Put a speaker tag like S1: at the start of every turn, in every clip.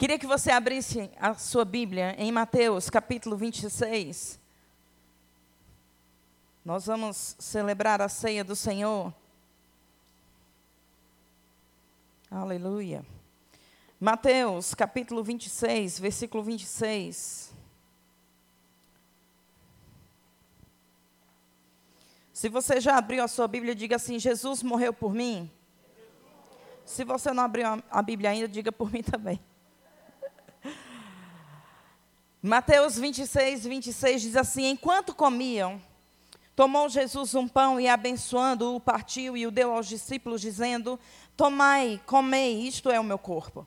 S1: Queria que você abrisse a sua Bíblia em Mateus, capítulo 26. Nós vamos celebrar a ceia do Senhor. Aleluia. Mateus, capítulo 26, versículo 26. Se você já abriu a sua Bíblia, diga assim: Jesus morreu por mim. Se você não abriu a Bíblia ainda, diga por mim também. Mateus 26, 26 diz assim: Enquanto comiam, tomou Jesus um pão e, abençoando-o, partiu e o deu aos discípulos, dizendo: Tomai, comei, isto é o meu corpo.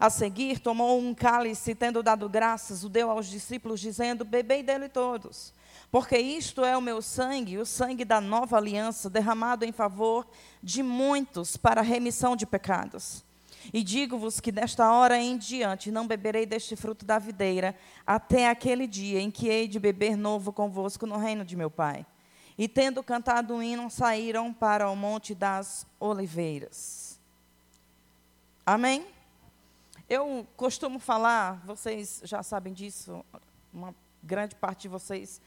S1: A seguir, tomou um cálice, tendo dado graças, o deu aos discípulos, dizendo: Bebei dele todos, porque isto é o meu sangue, o sangue da nova aliança, derramado em favor de muitos para a remissão de pecados. E digo-vos que desta hora em diante não beberei deste fruto da videira, até aquele dia em que hei de beber novo convosco no reino de meu Pai. E tendo cantado um hino, saíram para o monte das oliveiras. Amém? Eu costumo falar, vocês já sabem disso, uma grande parte de vocês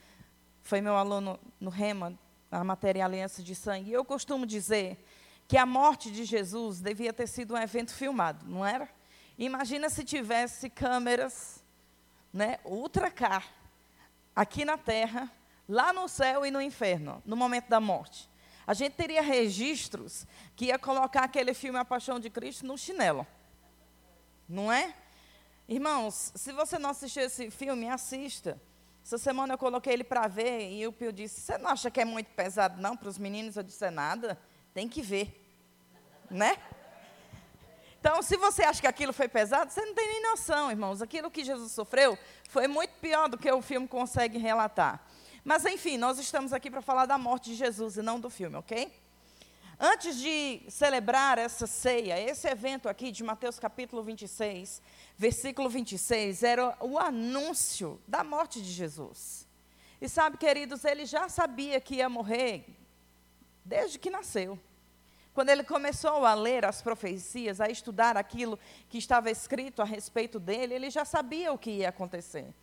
S1: foi meu aluno no REMA, a matéria Aliança de Sangue. Eu costumo dizer que a morte de Jesus devia ter sido um evento filmado, não era? Imagina se tivesse câmeras, né, ultracar, aqui na terra, lá no céu e no inferno, no momento da morte. A gente teria registros que ia colocar aquele filme A Paixão de Cristo no chinelo. Não é? Irmãos, se você não assistiu esse filme, assista. Essa semana eu coloquei ele para ver e o Pio disse: Você não acha que é muito pesado, não, para os meninos? Eu disse: É nada, tem que ver né? Então, se você acha que aquilo foi pesado, você não tem nem noção, irmãos. Aquilo que Jesus sofreu foi muito pior do que o filme consegue relatar. Mas, enfim, nós estamos aqui para falar da morte de Jesus e não do filme, ok? Antes de celebrar essa ceia, esse evento aqui de Mateus capítulo 26, versículo 26, era o anúncio da morte de Jesus. E sabe, queridos, ele já sabia que ia morrer desde que nasceu. Quando ele começou a ler as profecias, a estudar aquilo que estava escrito a respeito dele, ele já sabia o que ia acontecer.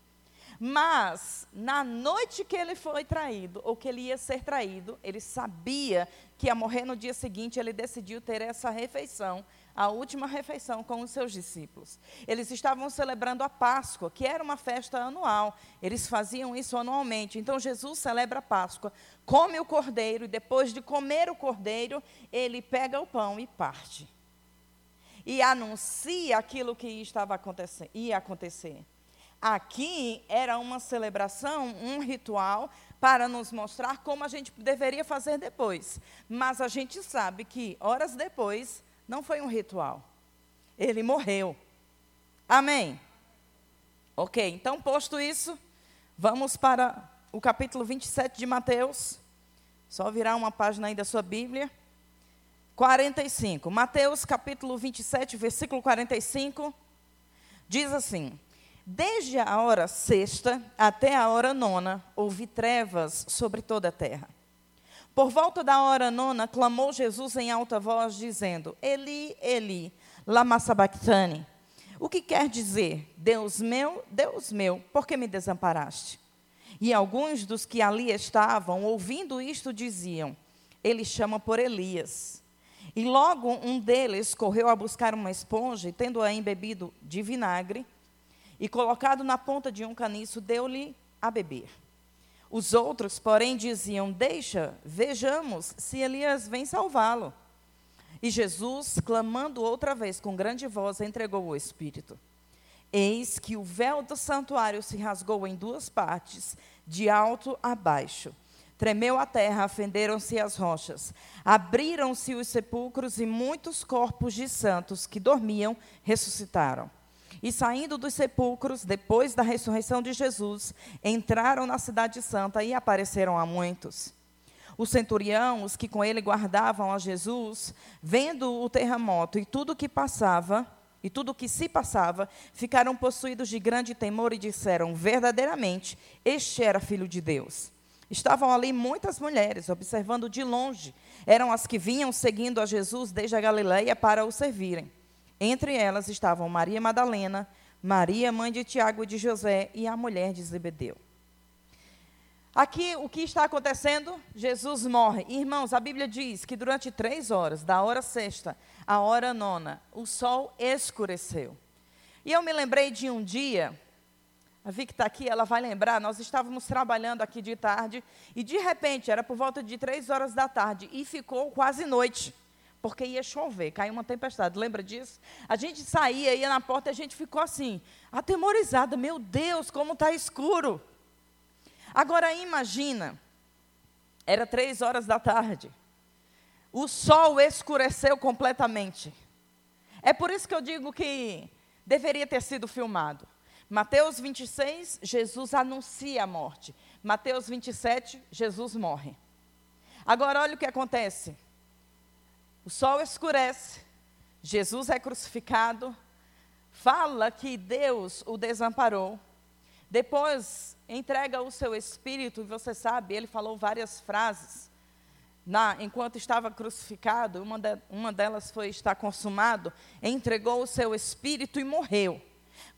S1: Mas, na noite que ele foi traído, ou que ele ia ser traído, ele sabia que ia morrer no dia seguinte, ele decidiu ter essa refeição a última refeição com os seus discípulos. Eles estavam celebrando a Páscoa, que era uma festa anual. Eles faziam isso anualmente. Então Jesus celebra a Páscoa, come o cordeiro e depois de comer o cordeiro, ele pega o pão e parte. E anuncia aquilo que estava acontecendo, ia acontecer. Aqui era uma celebração, um ritual para nos mostrar como a gente deveria fazer depois. Mas a gente sabe que horas depois não foi um ritual. Ele morreu. Amém? Ok, então, posto isso, vamos para o capítulo 27 de Mateus. Só virar uma página aí da sua Bíblia. 45. Mateus, capítulo 27, versículo 45. Diz assim: Desde a hora sexta até a hora nona, houve trevas sobre toda a terra. Por volta da hora nona, clamou Jesus em alta voz, dizendo: Eli, Eli, lama sabachthani. O que quer dizer, Deus meu, Deus meu, por que me desamparaste? E alguns dos que ali estavam, ouvindo isto, diziam: Ele chama por Elias. E logo um deles correu a buscar uma esponja, e tendo-a embebido de vinagre, e colocado na ponta de um caniço, deu-lhe a beber. Os outros, porém, diziam: Deixa, vejamos se Elias vem salvá-lo. E Jesus, clamando outra vez com grande voz, entregou o Espírito. Eis que o véu do santuário se rasgou em duas partes, de alto a baixo. Tremeu a terra, fenderam-se as rochas. Abriram-se os sepulcros e muitos corpos de santos que dormiam ressuscitaram. E saindo dos sepulcros, depois da ressurreição de Jesus, entraram na Cidade Santa e apareceram a muitos. O centurião, os que com ele guardavam a Jesus, vendo o terremoto e tudo o que passava, e tudo o que se passava, ficaram possuídos de grande temor e disseram: Verdadeiramente, este era filho de Deus. Estavam ali muitas mulheres, observando de longe. Eram as que vinham seguindo a Jesus desde a Galileia para o servirem. Entre elas estavam Maria Madalena, Maria, mãe de Tiago e de José, e a mulher de Zebedeu. Aqui, o que está acontecendo? Jesus morre. Irmãos, a Bíblia diz que durante três horas, da hora sexta à hora nona, o sol escureceu. E eu me lembrei de um dia, a Vicky está aqui, ela vai lembrar, nós estávamos trabalhando aqui de tarde, e de repente, era por volta de três horas da tarde, e ficou quase noite porque ia chover, caiu uma tempestade. Lembra disso? A gente saía, ia na porta e a gente ficou assim, atemorizada. Meu Deus, como está escuro. Agora imagina, era três horas da tarde. O sol escureceu completamente. É por isso que eu digo que deveria ter sido filmado. Mateus 26, Jesus anuncia a morte. Mateus 27, Jesus morre. Agora olha o que acontece. O sol escurece, Jesus é crucificado, fala que Deus o desamparou, depois entrega o seu espírito, e você sabe, ele falou várias frases. Na, enquanto estava crucificado, uma, de, uma delas foi: está consumado, entregou o seu espírito e morreu.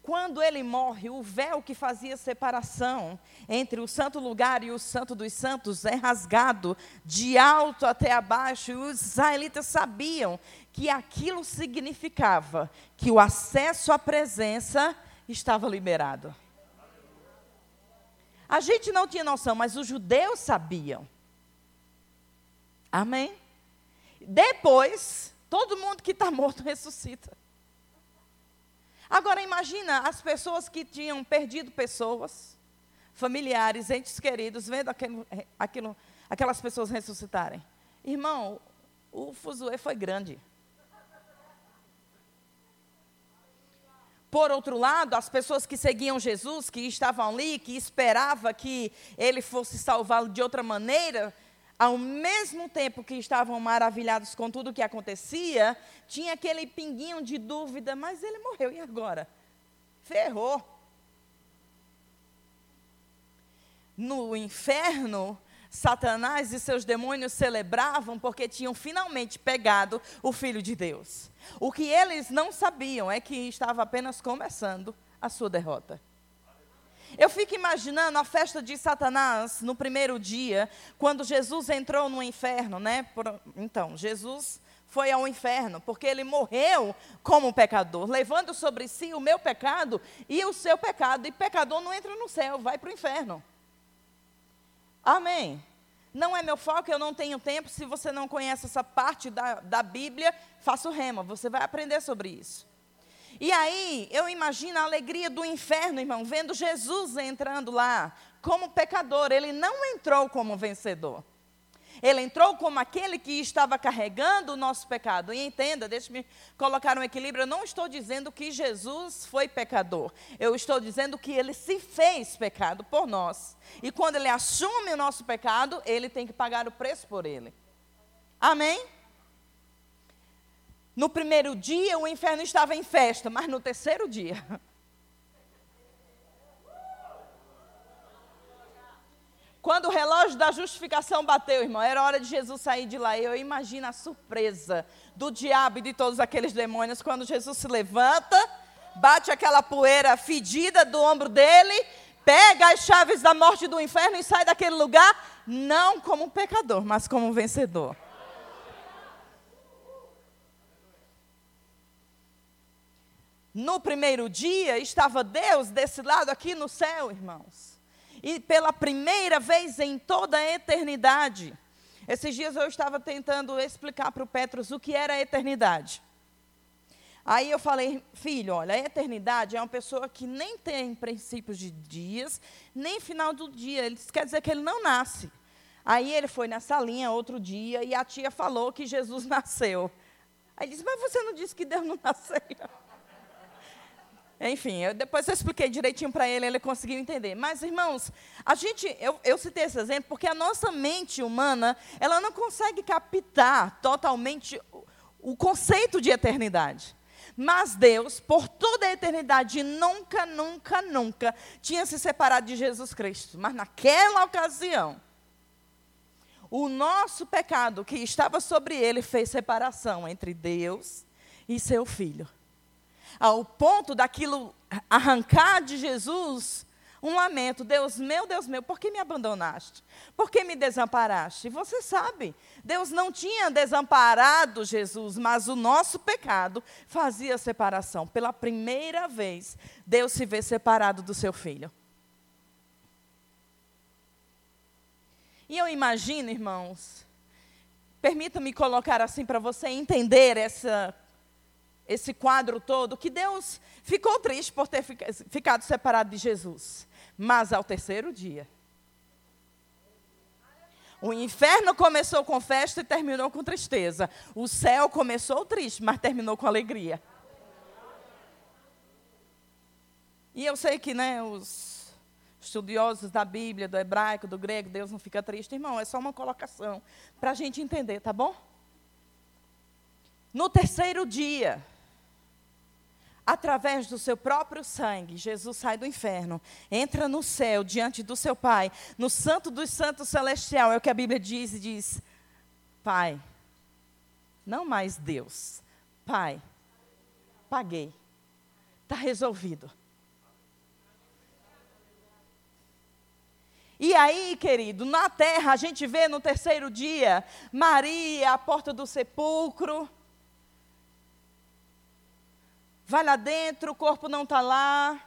S1: Quando ele morre, o véu que fazia separação entre o santo lugar e o santo dos santos é rasgado de alto até abaixo, e os israelitas sabiam que aquilo significava que o acesso à presença estava liberado. A gente não tinha noção, mas os judeus sabiam. Amém? Depois, todo mundo que está morto ressuscita. Agora imagina as pessoas que tinham perdido pessoas, familiares, entes queridos, vendo aquilo, aquilo, aquelas pessoas ressuscitarem. Irmão, o fuzuê foi grande. Por outro lado, as pessoas que seguiam Jesus, que estavam ali, que esperavam que ele fosse salvá-lo de outra maneira, ao mesmo tempo que estavam maravilhados com tudo o que acontecia, tinha aquele pinguinho de dúvida, mas ele morreu, e agora? Ferrou. No inferno, Satanás e seus demônios celebravam porque tinham finalmente pegado o Filho de Deus. O que eles não sabiam é que estava apenas começando a sua derrota. Eu fico imaginando a festa de Satanás no primeiro dia, quando Jesus entrou no inferno, né? Por, então, Jesus foi ao inferno, porque ele morreu como pecador, levando sobre si o meu pecado e o seu pecado. E pecador não entra no céu, vai para o inferno. Amém. Não é meu foco, eu não tenho tempo. Se você não conhece essa parte da, da Bíblia, faça o rema, você vai aprender sobre isso. E aí, eu imagino a alegria do inferno, irmão, vendo Jesus entrando lá como pecador. Ele não entrou como vencedor. Ele entrou como aquele que estava carregando o nosso pecado. E entenda, deixe-me colocar um equilíbrio. Eu não estou dizendo que Jesus foi pecador. Eu estou dizendo que ele se fez pecado por nós. E quando ele assume o nosso pecado, ele tem que pagar o preço por ele. Amém? No primeiro dia, o inferno estava em festa, mas no terceiro dia. Quando o relógio da justificação bateu, irmão, era hora de Jesus sair de lá. Eu imagino a surpresa do diabo e de todos aqueles demônios quando Jesus se levanta, bate aquela poeira fedida do ombro dele, pega as chaves da morte do inferno e sai daquele lugar, não como um pecador, mas como um vencedor. No primeiro dia estava Deus desse lado aqui no céu, irmãos. E pela primeira vez em toda a eternidade. Esses dias eu estava tentando explicar para o Petros o que era a eternidade. Aí eu falei, filho, olha, a eternidade é uma pessoa que nem tem princípios de dias, nem final do dia. Isso quer dizer que ele não nasce. Aí ele foi nessa linha outro dia e a tia falou que Jesus nasceu. Aí ele disse, mas você não disse que Deus não nasceu? Enfim, eu, depois eu expliquei direitinho para ele, ele conseguiu entender. Mas, irmãos, a gente, eu, eu citei esse exemplo porque a nossa mente humana, ela não consegue captar totalmente o, o conceito de eternidade. Mas Deus, por toda a eternidade, nunca, nunca, nunca tinha se separado de Jesus Cristo. Mas naquela ocasião, o nosso pecado que estava sobre ele fez separação entre Deus e seu filho. Ao ponto daquilo arrancar de Jesus um lamento. Deus meu, Deus meu, por que me abandonaste? Por que me desamparaste? E você sabe, Deus não tinha desamparado Jesus, mas o nosso pecado fazia separação. Pela primeira vez, Deus se vê separado do seu filho. E eu imagino, irmãos, permita-me colocar assim para você entender essa, esse quadro todo, que Deus ficou triste por ter ficado separado de Jesus. Mas ao terceiro dia, o inferno começou com festa e terminou com tristeza. O céu começou triste, mas terminou com alegria. E eu sei que né, os estudiosos da Bíblia, do hebraico, do grego, Deus não fica triste, irmão, é só uma colocação para a gente entender, tá bom? No terceiro dia, através do seu próprio sangue, Jesus sai do inferno, entra no céu diante do seu Pai, no Santo dos Santos Celestial, é o que a Bíblia diz e diz: Pai, não mais Deus, Pai, paguei, está resolvido. E aí, querido, na terra a gente vê no terceiro dia Maria à porta do sepulcro. Vai lá dentro, o corpo não está lá.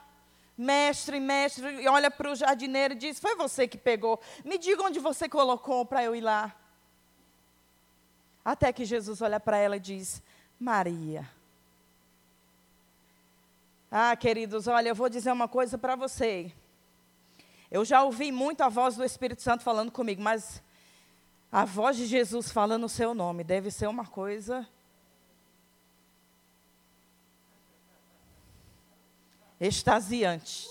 S1: Mestre, mestre, e olha para o jardineiro e diz: Foi você que pegou. Me diga onde você colocou para eu ir lá. Até que Jesus olha para ela e diz: Maria. Ah, queridos, olha, eu vou dizer uma coisa para você. Eu já ouvi muito a voz do Espírito Santo falando comigo, mas a voz de Jesus falando o seu nome deve ser uma coisa extasiante.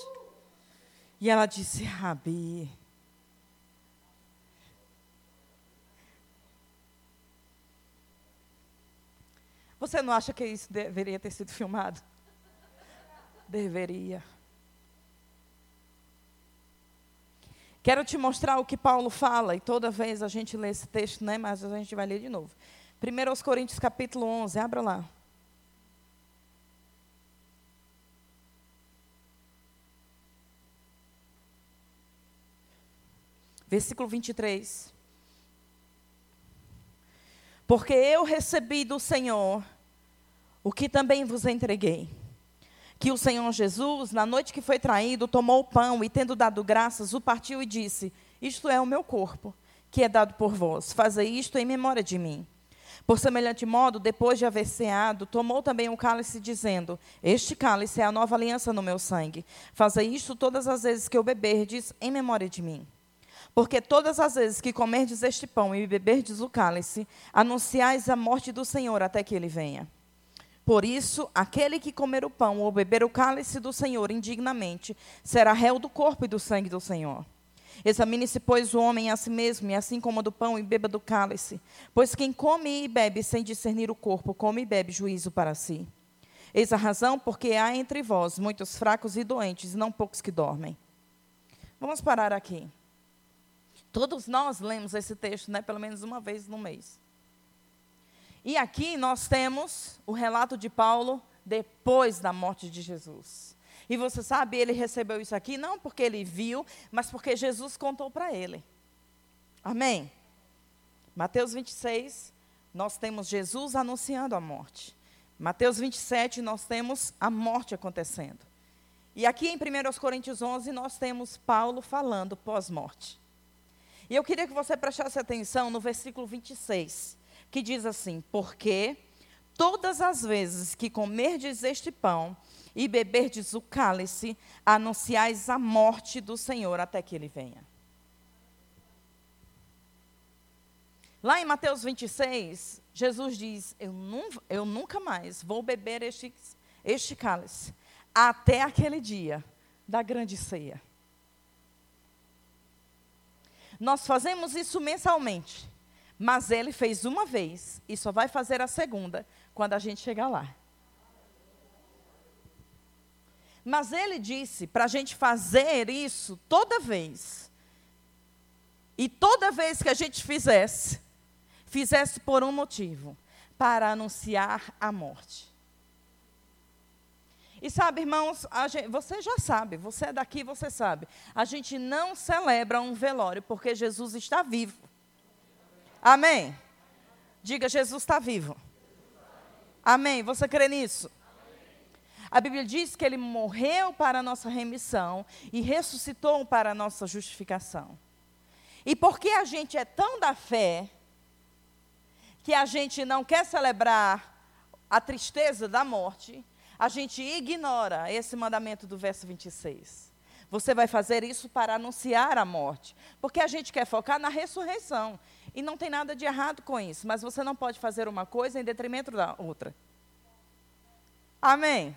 S1: E ela disse: Rabi. Você não acha que isso deveria ter sido filmado? Deveria. Quero te mostrar o que Paulo fala, e toda vez a gente lê esse texto, né, mas a gente vai ler de novo. 1 Coríntios capítulo 11, abra lá. Versículo 23. Porque eu recebi do Senhor o que também vos entreguei que o Senhor Jesus, na noite que foi traído, tomou o pão e, tendo dado graças, o partiu e disse: Isto é o meu corpo, que é dado por vós. Fazei isto em memória de mim. Por semelhante modo, depois de haver ceado, tomou também o cálice, dizendo: Este cálice é a nova aliança no meu sangue. Fazei isto todas as vezes que eu beberdes, em memória de mim. Porque todas as vezes que comerdes este pão e beberdes o cálice, anunciais a morte do Senhor até que ele venha. Por isso, aquele que comer o pão ou beber o cálice do Senhor indignamente será réu do corpo e do sangue do Senhor. Examine-se, pois, o homem a si mesmo, e assim coma do pão e beba do cálice. Pois quem come e bebe sem discernir o corpo, come e bebe juízo para si. Eis a razão porque há entre vós muitos fracos e doentes, e não poucos que dormem. Vamos parar aqui. Todos nós lemos esse texto, né, pelo menos uma vez no mês. E aqui nós temos o relato de Paulo depois da morte de Jesus. E você sabe, ele recebeu isso aqui não porque ele viu, mas porque Jesus contou para ele. Amém? Mateus 26, nós temos Jesus anunciando a morte. Mateus 27, nós temos a morte acontecendo. E aqui em 1 Coríntios 11, nós temos Paulo falando pós-morte. E eu queria que você prestasse atenção no versículo 26 que diz assim: Porque todas as vezes que comerdes este pão e beberdes o cálice, anunciais a morte do Senhor até que ele venha. Lá em Mateus 26, Jesus diz: Eu, eu nunca mais vou beber este, este cálice, até aquele dia da grande ceia. Nós fazemos isso mensalmente. Mas ele fez uma vez e só vai fazer a segunda quando a gente chegar lá. Mas ele disse para a gente fazer isso toda vez. E toda vez que a gente fizesse, fizesse por um motivo: para anunciar a morte. E sabe, irmãos, gente, você já sabe, você é daqui, você sabe. A gente não celebra um velório porque Jesus está vivo. Amém? Diga, Jesus está vivo. Amém? Você crê nisso? A Bíblia diz que ele morreu para a nossa remissão e ressuscitou para a nossa justificação. E porque a gente é tão da fé, que a gente não quer celebrar a tristeza da morte, a gente ignora esse mandamento do verso 26. Você vai fazer isso para anunciar a morte, porque a gente quer focar na ressurreição. E não tem nada de errado com isso, mas você não pode fazer uma coisa em detrimento da outra. Amém.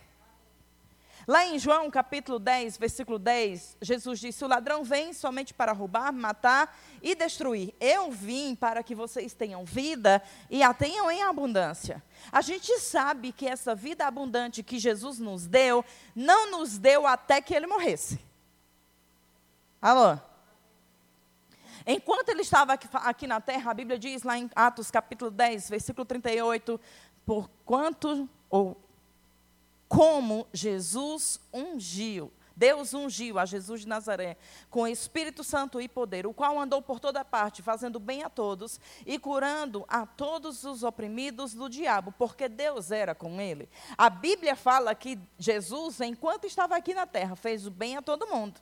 S1: Lá em João capítulo 10, versículo 10, Jesus disse: O ladrão vem somente para roubar, matar e destruir. Eu vim para que vocês tenham vida e a tenham em abundância. A gente sabe que essa vida abundante que Jesus nos deu, não nos deu até que ele morresse. Alô? Enquanto ele estava aqui, aqui na terra, a Bíblia diz lá em Atos capítulo 10, versículo 38, por quanto, ou como Jesus ungiu, Deus ungiu a Jesus de Nazaré com Espírito Santo e poder, o qual andou por toda parte, fazendo bem a todos e curando a todos os oprimidos do diabo, porque Deus era com ele. A Bíblia fala que Jesus, enquanto estava aqui na terra, fez o bem a todo mundo.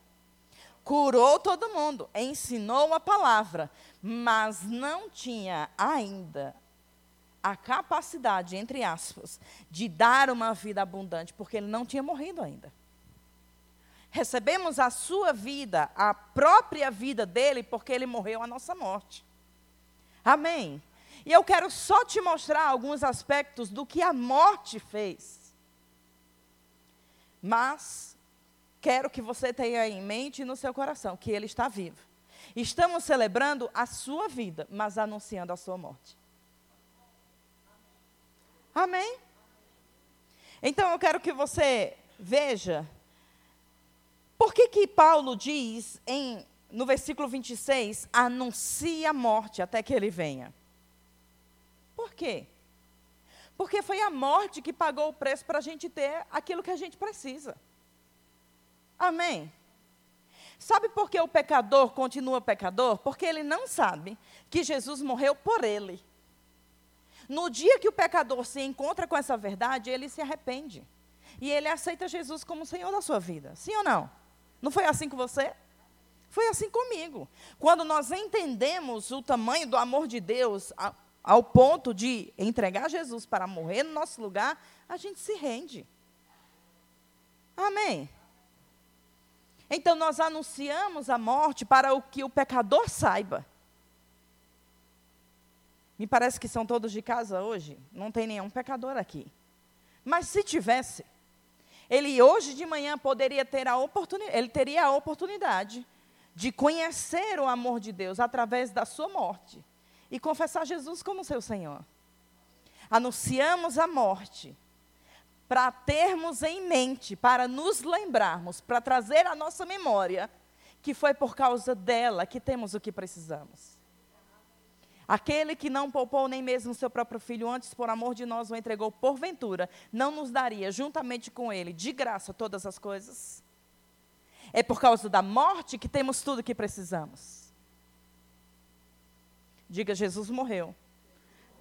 S1: Curou todo mundo, ensinou a palavra, mas não tinha ainda a capacidade, entre aspas, de dar uma vida abundante, porque ele não tinha morrido ainda. Recebemos a sua vida, a própria vida dele, porque ele morreu a nossa morte. Amém? E eu quero só te mostrar alguns aspectos do que a morte fez. Mas, quero que você tenha em mente e no seu coração que ele está vivo. Estamos celebrando a sua vida, mas anunciando a sua morte. Amém? Então eu quero que você veja por que, que Paulo diz em, no versículo 26, anuncia a morte até que ele venha. Por quê? Porque foi a morte que pagou o preço para a gente ter aquilo que a gente precisa. Amém? Sabe por que o pecador continua pecador? Porque ele não sabe que Jesus morreu por ele. No dia que o pecador se encontra com essa verdade, ele se arrepende. E ele aceita Jesus como Senhor da sua vida. Sim ou não? Não foi assim com você? Foi assim comigo. Quando nós entendemos o tamanho do amor de Deus ao ponto de entregar Jesus para morrer no nosso lugar, a gente se rende. Amém. Então nós anunciamos a morte para o que o pecador saiba. Me parece que são todos de casa hoje. Não tem nenhum pecador aqui. Mas se tivesse, ele hoje de manhã poderia ter a oportunidade, ele teria a oportunidade de conhecer o amor de Deus através da sua morte e confessar Jesus como seu Senhor. Anunciamos a morte para termos em mente, para nos lembrarmos, para trazer à nossa memória que foi por causa dela que temos o que precisamos. Aquele que não poupou nem mesmo seu próprio filho, antes por amor de nós o entregou por ventura, não nos daria juntamente com ele, de graça, todas as coisas? É por causa da morte que temos tudo o que precisamos. Diga: Jesus morreu,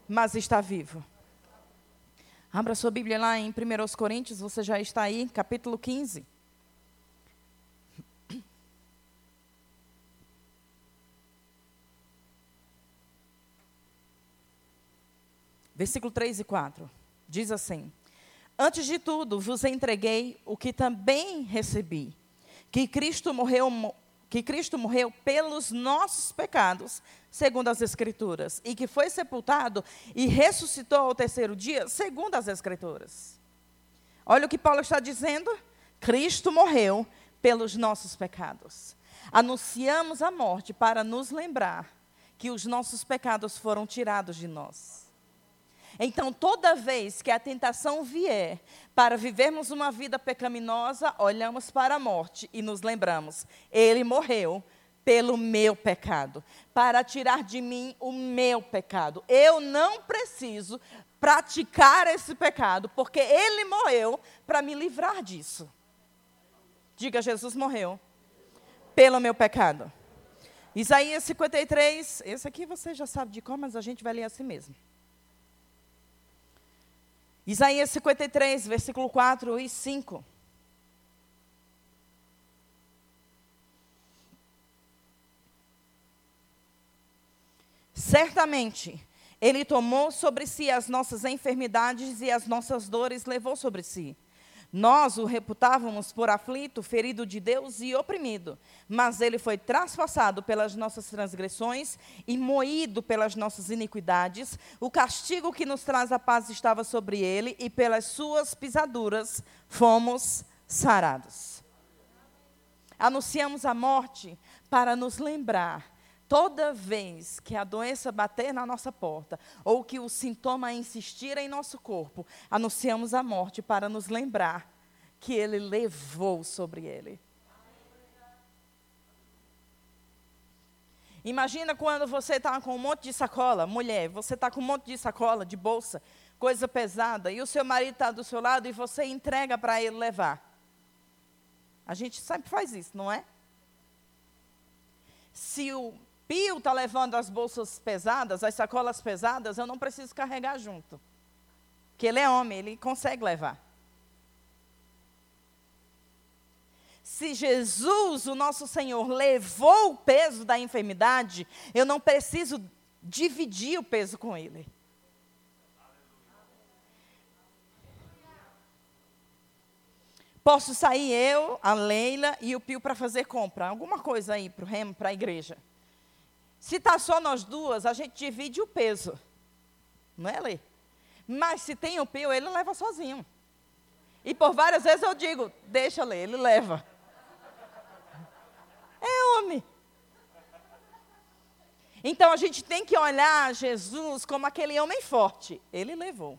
S1: mas está vivo. Abra sua Bíblia lá em 1 Coríntios, você já está aí, capítulo 15. Versículo 3 e 4. Diz assim: Antes de tudo, vos entreguei o que também recebi, que Cristo morreu, que Cristo morreu pelos nossos pecados, segundo as Escrituras, e que foi sepultado e ressuscitou ao terceiro dia, segundo as Escrituras. Olha o que Paulo está dizendo: Cristo morreu pelos nossos pecados. Anunciamos a morte para nos lembrar que os nossos pecados foram tirados de nós. Então, toda vez que a tentação vier para vivermos uma vida pecaminosa, olhamos para a morte e nos lembramos: Ele morreu pelo meu pecado, para tirar de mim o meu pecado. Eu não preciso praticar esse pecado, porque ele morreu para me livrar disso. Diga, Jesus morreu pelo meu pecado. Isaías 53, esse aqui você já sabe de como, mas a gente vai ler assim mesmo. Isaías 53, versículo 4 e 5. Certamente, Ele tomou sobre si as nossas enfermidades e as nossas dores levou sobre si. Nós o reputávamos por aflito, ferido de Deus e oprimido, mas ele foi traspassado pelas nossas transgressões e moído pelas nossas iniquidades. O castigo que nos traz a paz estava sobre ele, e pelas suas pisaduras fomos sarados. Anunciamos a morte para nos lembrar toda vez que a doença bater na nossa porta, ou que o sintoma insistir em nosso corpo, anunciamos a morte para nos lembrar que ele levou sobre ele. Imagina quando você está com um monte de sacola, mulher, você está com um monte de sacola, de bolsa, coisa pesada, e o seu marido está do seu lado e você entrega para ele levar. A gente sempre faz isso, não é? Se o Pio está levando as bolsas pesadas, as sacolas pesadas, eu não preciso carregar junto. Porque ele é homem, ele consegue levar. Se Jesus, o nosso Senhor, levou o peso da enfermidade, eu não preciso dividir o peso com ele. Posso sair eu, a Leila e o Pio para fazer compra, alguma coisa aí para o remo, para a igreja. Se está só nós duas, a gente divide o peso. Não é, Lê? Mas se tem o pio, ele leva sozinho. E por várias vezes eu digo, deixa Lê, ele leva. É homem. Então a gente tem que olhar Jesus como aquele homem forte. Ele levou.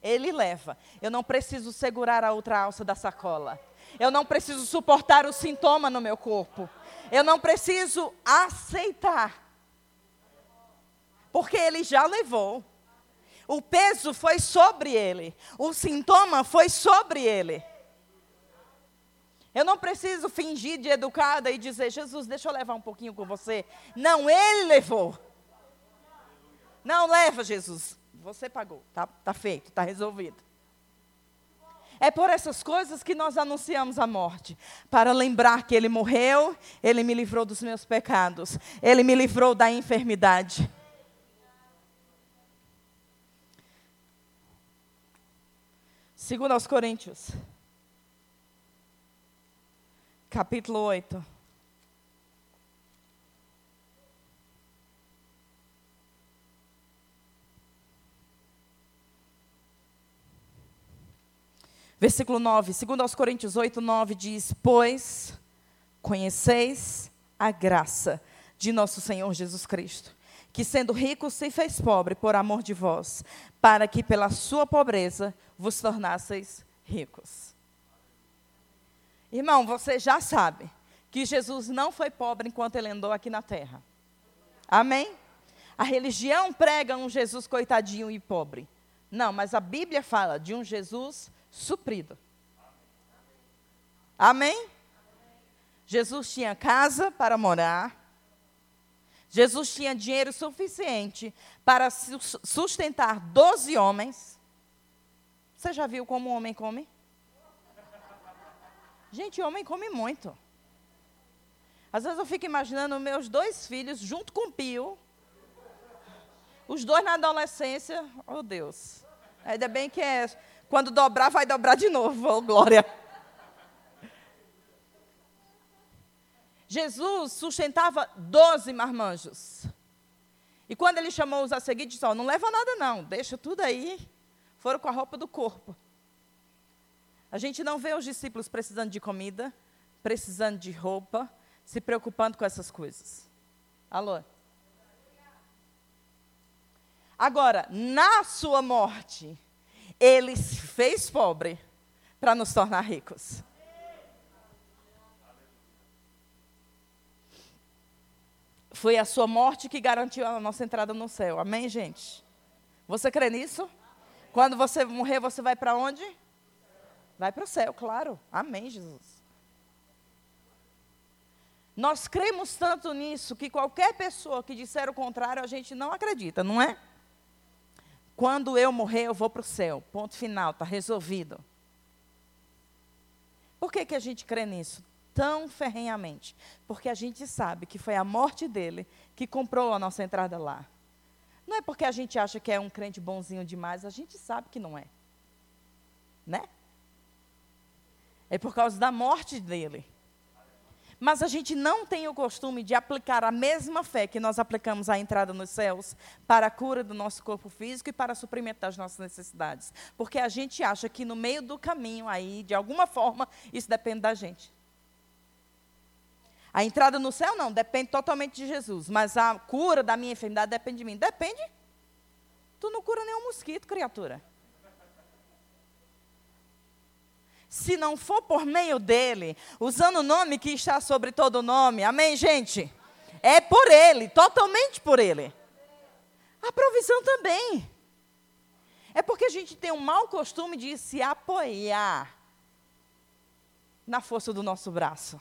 S1: Ele leva. Eu não preciso segurar a outra alça da sacola. Eu não preciso suportar o sintoma no meu corpo. Eu não preciso aceitar porque ele já levou. O peso foi sobre ele, o sintoma foi sobre ele. Eu não preciso fingir de educada e dizer, Jesus, deixa eu levar um pouquinho com você. Não, ele levou. Não leva, Jesus. Você pagou, tá, tá feito, tá resolvido. É por essas coisas que nós anunciamos a morte, para lembrar que ele morreu, ele me livrou dos meus pecados, ele me livrou da enfermidade. Segundo aos Coríntios, capítulo 8. Versículo 9, segundo aos Coríntios 8, 9 diz: Pois conheceis a graça de nosso Senhor Jesus Cristo, que sendo rico se fez pobre por amor de vós, para que pela sua pobreza vos tornasseis ricos. Irmão, você já sabe que Jesus não foi pobre enquanto ele andou aqui na terra. Amém? A religião prega um Jesus coitadinho e pobre. Não, mas a Bíblia fala de um Jesus suprido. Amém? Jesus tinha casa para morar, Jesus tinha dinheiro suficiente para sustentar 12 homens. Você já viu como um homem come? Gente, homem come muito. Às vezes eu fico imaginando meus dois filhos junto com o Pio. Os dois na adolescência. Oh, Deus. Ainda bem que é. Quando dobrar, vai dobrar de novo. Oh, glória. Jesus sustentava doze marmanjos. E quando ele chamou os a seguir, disse: oh, Não leva nada, não, deixa tudo aí. Foram com a roupa do corpo. A gente não vê os discípulos precisando de comida, precisando de roupa, se preocupando com essas coisas. Alô? Agora, na sua morte, ele se fez pobre para nos tornar ricos. Foi a sua morte que garantiu a nossa entrada no céu. Amém, gente? Você crê nisso? Quando você morrer, você vai para onde? Vai para o céu, claro. Amém, Jesus. Nós cremos tanto nisso que qualquer pessoa que disser o contrário, a gente não acredita, não é? Quando eu morrer, eu vou para o céu. Ponto final, está resolvido. Por que, que a gente crê nisso tão ferrenhamente? Porque a gente sabe que foi a morte dele que comprou a nossa entrada lá. Não é porque a gente acha que é um crente bonzinho demais, a gente sabe que não é. Né? É por causa da morte dele. Mas a gente não tem o costume de aplicar a mesma fé que nós aplicamos à entrada nos céus para a cura do nosso corpo físico e para suprimento das nossas necessidades. Porque a gente acha que no meio do caminho aí, de alguma forma, isso depende da gente. A entrada no céu não, depende totalmente de Jesus. Mas a cura da minha enfermidade depende de mim. Depende. Tu não cura nenhum mosquito, criatura. Se não for por meio dele, usando o nome que está sobre todo nome, amém, gente? É por ele, totalmente por ele. A provisão também. É porque a gente tem um mau costume de se apoiar na força do nosso braço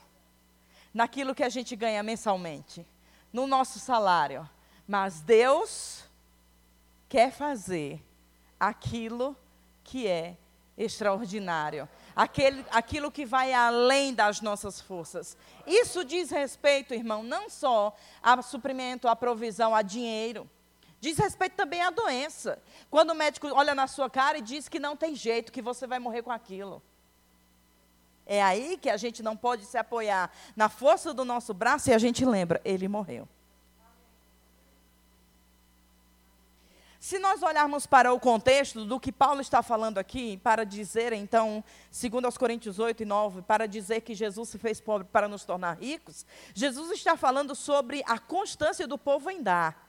S1: naquilo que a gente ganha mensalmente, no nosso salário. Mas Deus quer fazer aquilo que é extraordinário, aquele, aquilo que vai além das nossas forças. Isso diz respeito, irmão, não só a suprimento, a provisão, a dinheiro. Diz respeito também à doença. Quando o médico olha na sua cara e diz que não tem jeito, que você vai morrer com aquilo. É aí que a gente não pode se apoiar na força do nosso braço e a gente lembra, ele morreu. Se nós olharmos para o contexto do que Paulo está falando aqui, para dizer, então, segundo aos Coríntios 8 e 9, para dizer que Jesus se fez pobre para nos tornar ricos, Jesus está falando sobre a constância do povo em dar.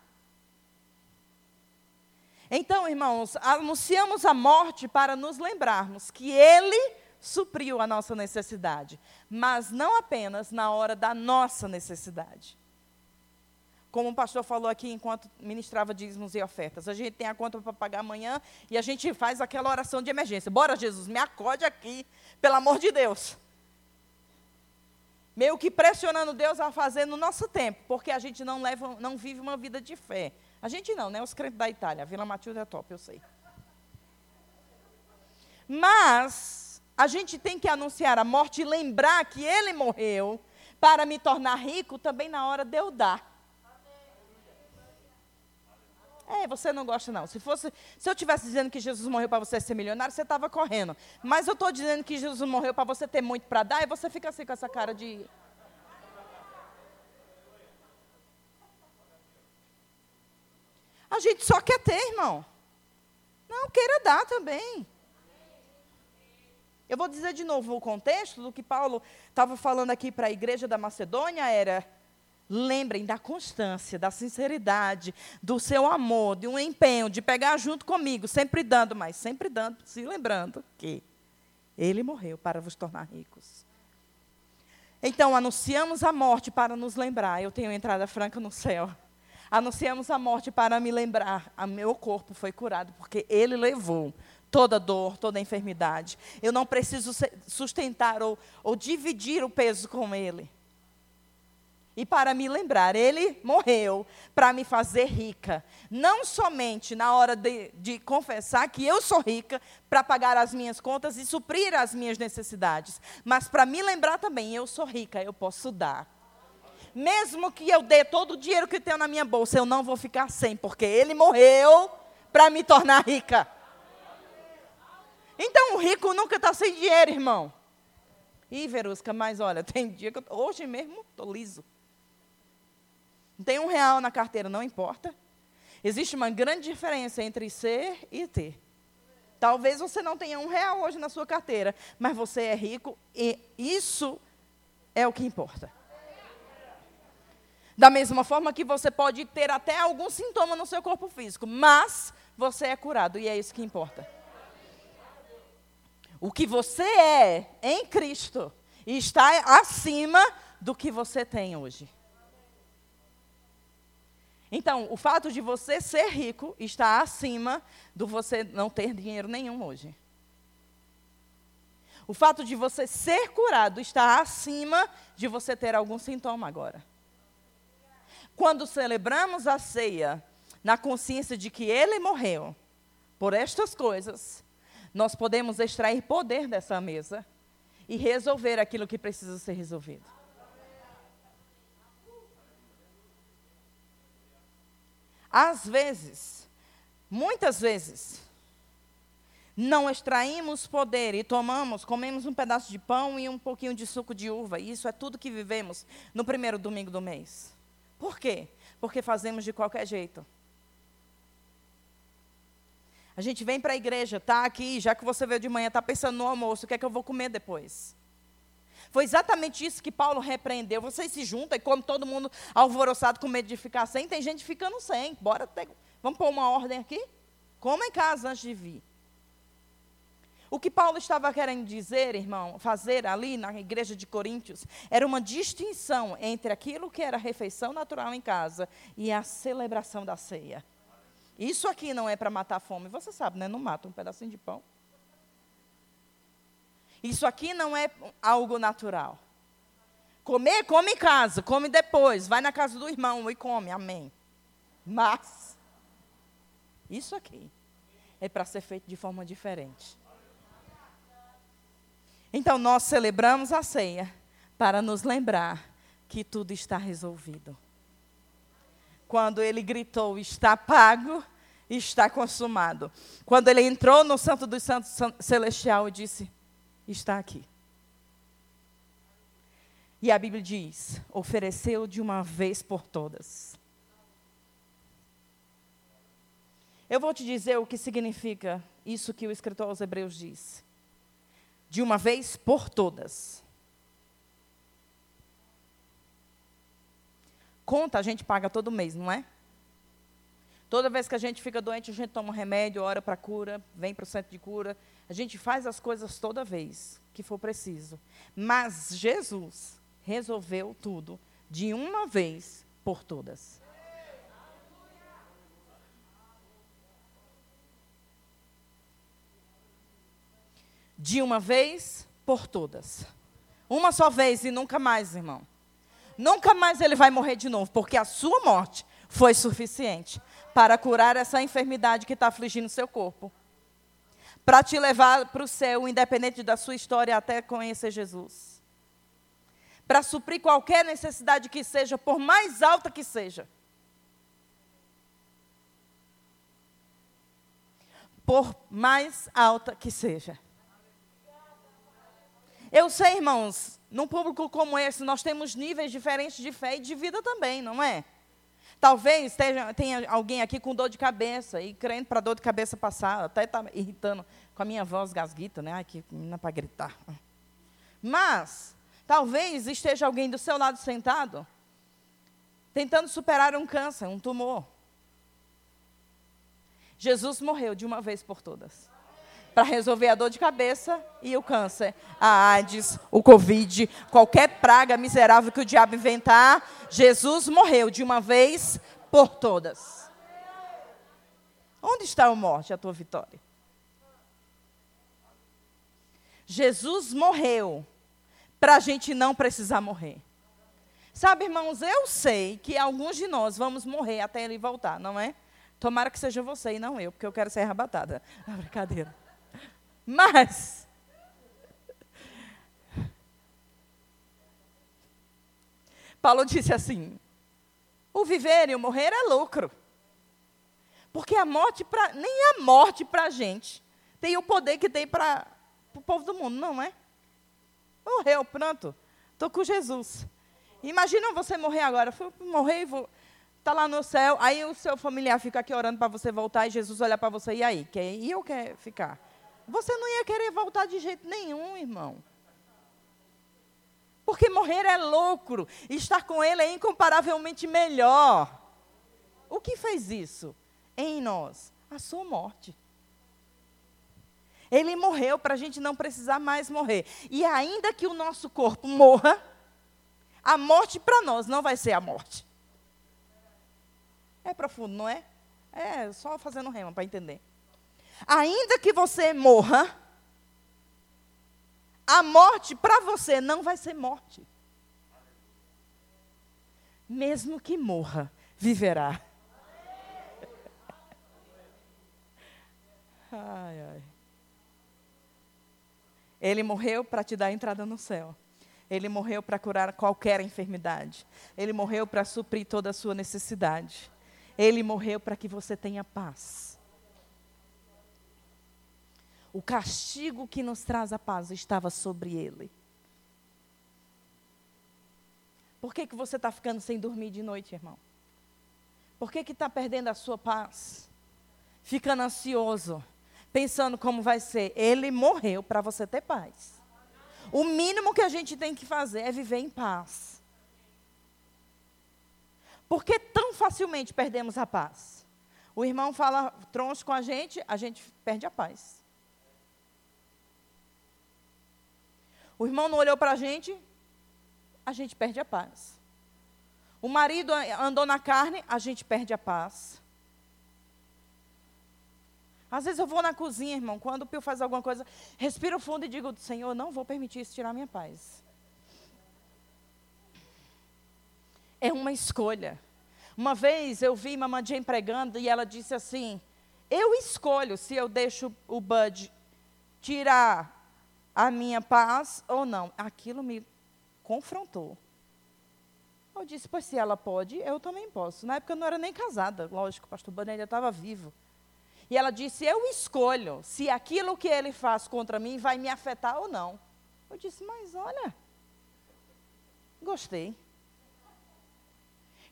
S1: Então, irmãos, anunciamos a morte para nos lembrarmos que ele supriu a nossa necessidade, mas não apenas na hora da nossa necessidade. Como o pastor falou aqui enquanto ministrava dízimos e ofertas, a gente tem a conta para pagar amanhã e a gente faz aquela oração de emergência. Bora, Jesus, me acode aqui, pelo amor de Deus. Meio que pressionando Deus a fazer no nosso tempo, porque a gente não leva, não vive uma vida de fé. A gente não, né? Os crentes da Itália, a Vila Matilde é top, eu sei. Mas a gente tem que anunciar a morte e lembrar que ele morreu para me tornar rico também na hora de eu dar. É, você não gosta não. Se fosse, se eu tivesse dizendo que Jesus morreu para você ser milionário, você estava correndo. Mas eu estou dizendo que Jesus morreu para você ter muito para dar, e você fica assim com essa cara de A gente só quer ter, irmão. Não, queira dar também. Eu vou dizer de novo o contexto do que Paulo estava falando aqui para a igreja da Macedônia era lembrem da constância, da sinceridade, do seu amor, de um empenho, de pegar junto comigo, sempre dando, mas sempre dando, se lembrando que ele morreu para vos tornar ricos. Então, anunciamos a morte para nos lembrar, eu tenho entrada franca no céu. Anunciamos a morte para me lembrar, a meu corpo foi curado, porque ele levou toda dor, toda enfermidade. Eu não preciso sustentar ou, ou dividir o peso com Ele. E para me lembrar, Ele morreu para me fazer rica. Não somente na hora de, de confessar que eu sou rica, para pagar as minhas contas e suprir as minhas necessidades, mas para me lembrar também, eu sou rica, eu posso dar. Mesmo que eu dê todo o dinheiro que tenho na minha bolsa, eu não vou ficar sem, porque Ele morreu para me tornar rica. Então o rico nunca está sem dinheiro, irmão. Ih, Verusca, mas olha, tem dia que eu, hoje mesmo estou liso. Não tem um real na carteira, não importa. Existe uma grande diferença entre ser e ter. Talvez você não tenha um real hoje na sua carteira, mas você é rico e isso é o que importa. Da mesma forma que você pode ter até algum sintoma no seu corpo físico, mas você é curado e é isso que importa. O que você é em Cristo está acima do que você tem hoje. Então, o fato de você ser rico está acima do você não ter dinheiro nenhum hoje. O fato de você ser curado está acima de você ter algum sintoma agora. Quando celebramos a ceia, na consciência de que ele morreu por estas coisas, nós podemos extrair poder dessa mesa e resolver aquilo que precisa ser resolvido. Às vezes, muitas vezes, não extraímos poder e tomamos, comemos um pedaço de pão e um pouquinho de suco de uva. E isso é tudo que vivemos no primeiro domingo do mês. Por quê? Porque fazemos de qualquer jeito. A gente vem para a igreja, está aqui, já que você veio de manhã, está pensando no almoço, o que é que eu vou comer depois? Foi exatamente isso que Paulo repreendeu. Vocês se juntam e comem todo mundo alvoroçado com medo de ficar sem. Tem gente ficando sem. Bora ter, vamos pôr uma ordem aqui? Coma em casa antes de vir. O que Paulo estava querendo dizer, irmão, fazer ali na igreja de Coríntios, era uma distinção entre aquilo que era refeição natural em casa e a celebração da ceia. Isso aqui não é para matar a fome, você sabe, né? Não mata um pedacinho de pão. Isso aqui não é algo natural. Comer, come em casa, come depois. Vai na casa do irmão e come, amém. Mas, isso aqui é para ser feito de forma diferente. Então, nós celebramos a ceia para nos lembrar que tudo está resolvido. Quando ele gritou, está pago, está consumado. Quando ele entrou no Santo dos Santos Celestial e disse, está aqui. E a Bíblia diz: ofereceu de uma vez por todas. Eu vou te dizer o que significa isso que o escritor aos Hebreus diz. De uma vez por todas. Conta a gente paga todo mês, não é? Toda vez que a gente fica doente, a gente toma um remédio, ora para cura, vem para o centro de cura, a gente faz as coisas toda vez que for preciso. Mas Jesus resolveu tudo de uma vez por todas. De uma vez por todas. Uma só vez e nunca mais, irmão. Nunca mais ele vai morrer de novo, porque a sua morte foi suficiente para curar essa enfermidade que está afligindo seu corpo para te levar para o céu, independente da sua história, até conhecer Jesus. Para suprir qualquer necessidade que seja, por mais alta que seja. Por mais alta que seja. Eu sei, irmãos, num público como esse, nós temos níveis diferentes de fé e de vida também, não é? Talvez tenha, tenha alguém aqui com dor de cabeça e crendo para dor de cabeça passar, até está irritando com a minha voz gasguita, né? Ai, que menina para gritar. Mas, talvez esteja alguém do seu lado sentado, tentando superar um câncer, um tumor. Jesus morreu de uma vez por todas para resolver a dor de cabeça e o câncer, a AIDS, o Covid, qualquer praga miserável que o diabo inventar, Jesus morreu de uma vez por todas. Onde está a morte, a tua vitória? Jesus morreu para a gente não precisar morrer. Sabe, irmãos, eu sei que alguns de nós vamos morrer até ele voltar, não é? Tomara que seja você e não eu, porque eu quero ser arrebatada. Não, brincadeira. Mas. Paulo disse assim: o viver e o morrer é lucro. Porque a morte, pra, nem a morte para a gente tem o poder que tem para o povo do mundo, não é? Morreu, pronto. Estou com Jesus. Imagina você morrer agora. Fui morrer e vou. Está lá no céu, aí o seu familiar fica aqui orando para você voltar e Jesus olha para você, e aí? Quer ir ou quer ficar? Você não ia querer voltar de jeito nenhum, irmão. Porque morrer é lucro, estar com Ele é incomparavelmente melhor. O que fez isso em nós? A sua morte. Ele morreu para a gente não precisar mais morrer. E ainda que o nosso corpo morra, a morte para nós não vai ser a morte. É profundo, não é? É só fazendo rema para entender. Ainda que você morra, a morte para você não vai ser morte. Mesmo que morra, viverá. Ai, ai. Ele morreu para te dar entrada no céu. Ele morreu para curar qualquer enfermidade. Ele morreu para suprir toda a sua necessidade. Ele morreu para que você tenha paz. O castigo que nos traz a paz estava sobre ele. Por que, que você está ficando sem dormir de noite, irmão? Por que está perdendo a sua paz? Ficando ansioso, pensando como vai ser. Ele morreu para você ter paz. O mínimo que a gente tem que fazer é viver em paz. Por que tão facilmente perdemos a paz? O irmão fala troncho com a gente, a gente perde a paz. O irmão não olhou para a gente, a gente perde a paz. O marido andou na carne, a gente perde a paz. Às vezes eu vou na cozinha, irmão, quando o Pio faz alguma coisa, respiro fundo e digo, Senhor, não vou permitir isso tirar minha paz. É uma escolha. Uma vez eu vi Mamãe Jane pregando e ela disse assim: Eu escolho se eu deixo o Bud tirar a minha paz ou não. Aquilo me confrontou. Eu disse, pois se ela pode, eu também posso. Na época eu não era nem casada, lógico, o pastor ainda estava vivo. E ela disse: Eu escolho se aquilo que ele faz contra mim vai me afetar ou não. Eu disse: Mas olha, gostei.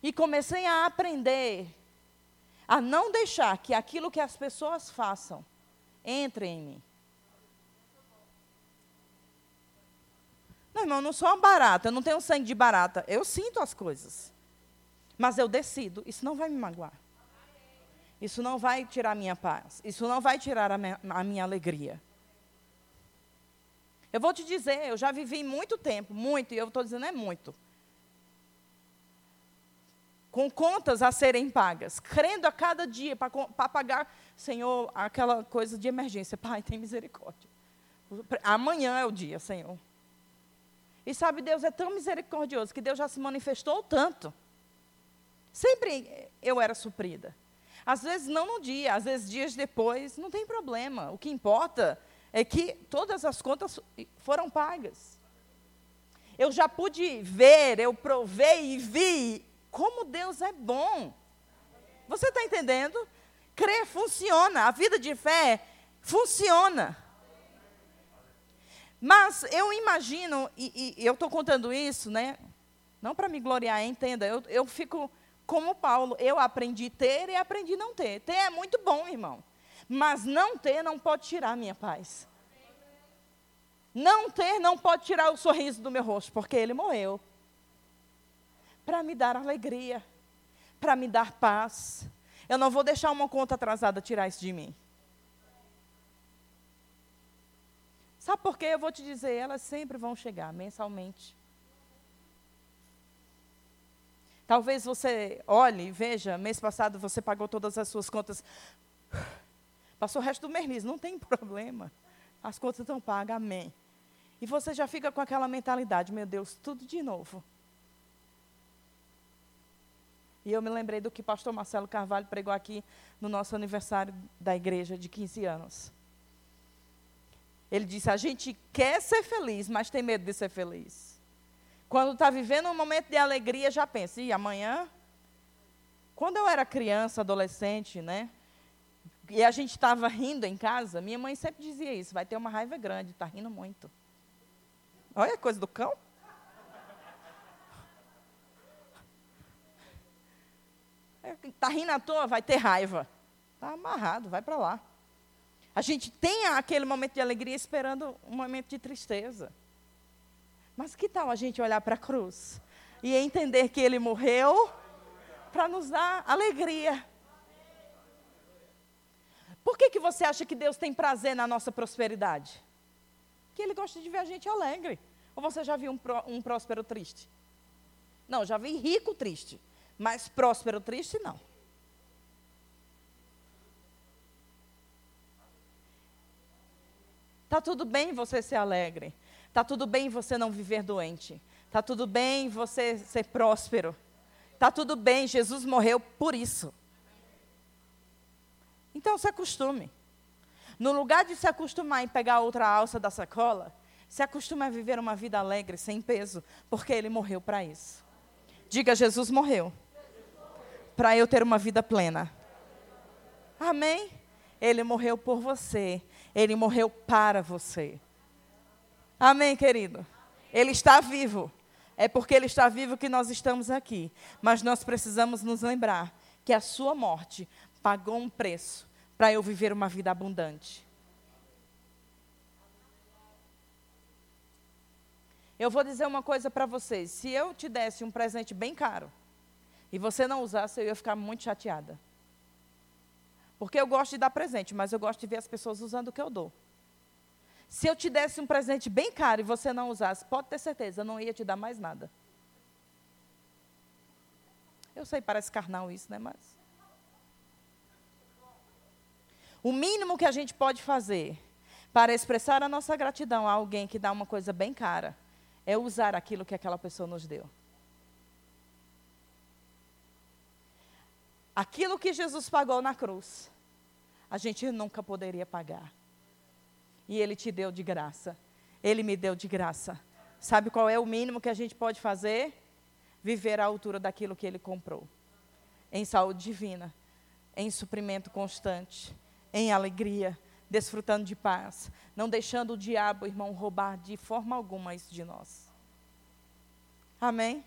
S1: E comecei a aprender a não deixar que aquilo que as pessoas façam entre em mim. Não, irmão, eu não sou uma barata, eu não tenho sangue de barata. Eu sinto as coisas. Mas eu decido, isso não vai me magoar. Isso não vai tirar a minha paz. Isso não vai tirar a minha, a minha alegria. Eu vou te dizer, eu já vivi muito tempo, muito, e eu estou dizendo é muito. Com contas a serem pagas, crendo a cada dia para pagar, Senhor, aquela coisa de emergência. Pai, tem misericórdia. Amanhã é o dia, Senhor. E sabe, Deus é tão misericordioso que Deus já se manifestou tanto. Sempre eu era suprida. Às vezes não no dia, às vezes dias depois, não tem problema. O que importa é que todas as contas foram pagas. Eu já pude ver, eu provei e vi como Deus é bom. Você está entendendo? Crer funciona, a vida de fé funciona. Mas eu imagino, e, e eu estou contando isso, né? Não para me gloriar, entenda. Eu, eu fico como Paulo, eu aprendi ter e aprendi não ter. Ter é muito bom, irmão. Mas não ter não pode tirar a minha paz. Não ter não pode tirar o sorriso do meu rosto, porque ele morreu. Para me dar alegria, para me dar paz. Eu não vou deixar uma conta atrasada tirar isso de mim. Sabe por quê? Eu vou te dizer, elas sempre vão chegar mensalmente. Talvez você olhe e veja, mês passado você pagou todas as suas contas. Passou o resto do mês, não tem problema. As contas estão pagas, amém. E você já fica com aquela mentalidade, meu Deus, tudo de novo. E eu me lembrei do que pastor Marcelo Carvalho pregou aqui no nosso aniversário da igreja de 15 anos. Ele disse: a gente quer ser feliz, mas tem medo de ser feliz. Quando está vivendo um momento de alegria, já pensa, e amanhã? Quando eu era criança, adolescente, né? E a gente estava rindo em casa, minha mãe sempre dizia isso, vai ter uma raiva grande, está rindo muito. Olha a coisa do cão. Está rindo à toa, vai ter raiva. Está amarrado, vai para lá. A gente tem aquele momento de alegria esperando um momento de tristeza. Mas que tal a gente olhar para a cruz e entender que ele morreu para nos dar alegria? Por que, que você acha que Deus tem prazer na nossa prosperidade? Que Ele gosta de ver a gente alegre. Ou você já viu um, pró, um próspero triste? Não, já vi rico triste. Mas próspero triste, não. Tá tudo bem você ser alegre. Tá tudo bem você não viver doente. Tá tudo bem você ser próspero. Tá tudo bem, Jesus morreu por isso. Então se acostume. No lugar de se acostumar em pegar outra alça da sacola, se acostume a viver uma vida alegre, sem peso, porque ele morreu para isso. Diga, Jesus morreu para eu ter uma vida plena. Amém? Ele morreu por você. Ele morreu para você. Amém, querido? Ele está vivo. É porque ele está vivo que nós estamos aqui. Mas nós precisamos nos lembrar que a sua morte pagou um preço para eu viver uma vida abundante. Eu vou dizer uma coisa para vocês: se eu te desse um presente bem caro e você não usasse, eu ia ficar muito chateada. Porque eu gosto de dar presente, mas eu gosto de ver as pessoas usando o que eu dou. Se eu te desse um presente bem caro e você não usasse, pode ter certeza, eu não ia te dar mais nada. Eu sei, parece carnal isso, né? Mas. O mínimo que a gente pode fazer para expressar a nossa gratidão a alguém que dá uma coisa bem cara é usar aquilo que aquela pessoa nos deu. Aquilo que Jesus pagou na cruz, a gente nunca poderia pagar. E Ele te deu de graça. Ele me deu de graça. Sabe qual é o mínimo que a gente pode fazer? Viver à altura daquilo que Ele comprou. Em saúde divina, em suprimento constante, em alegria, desfrutando de paz, não deixando o diabo, irmão, roubar de forma alguma isso de nós. Amém?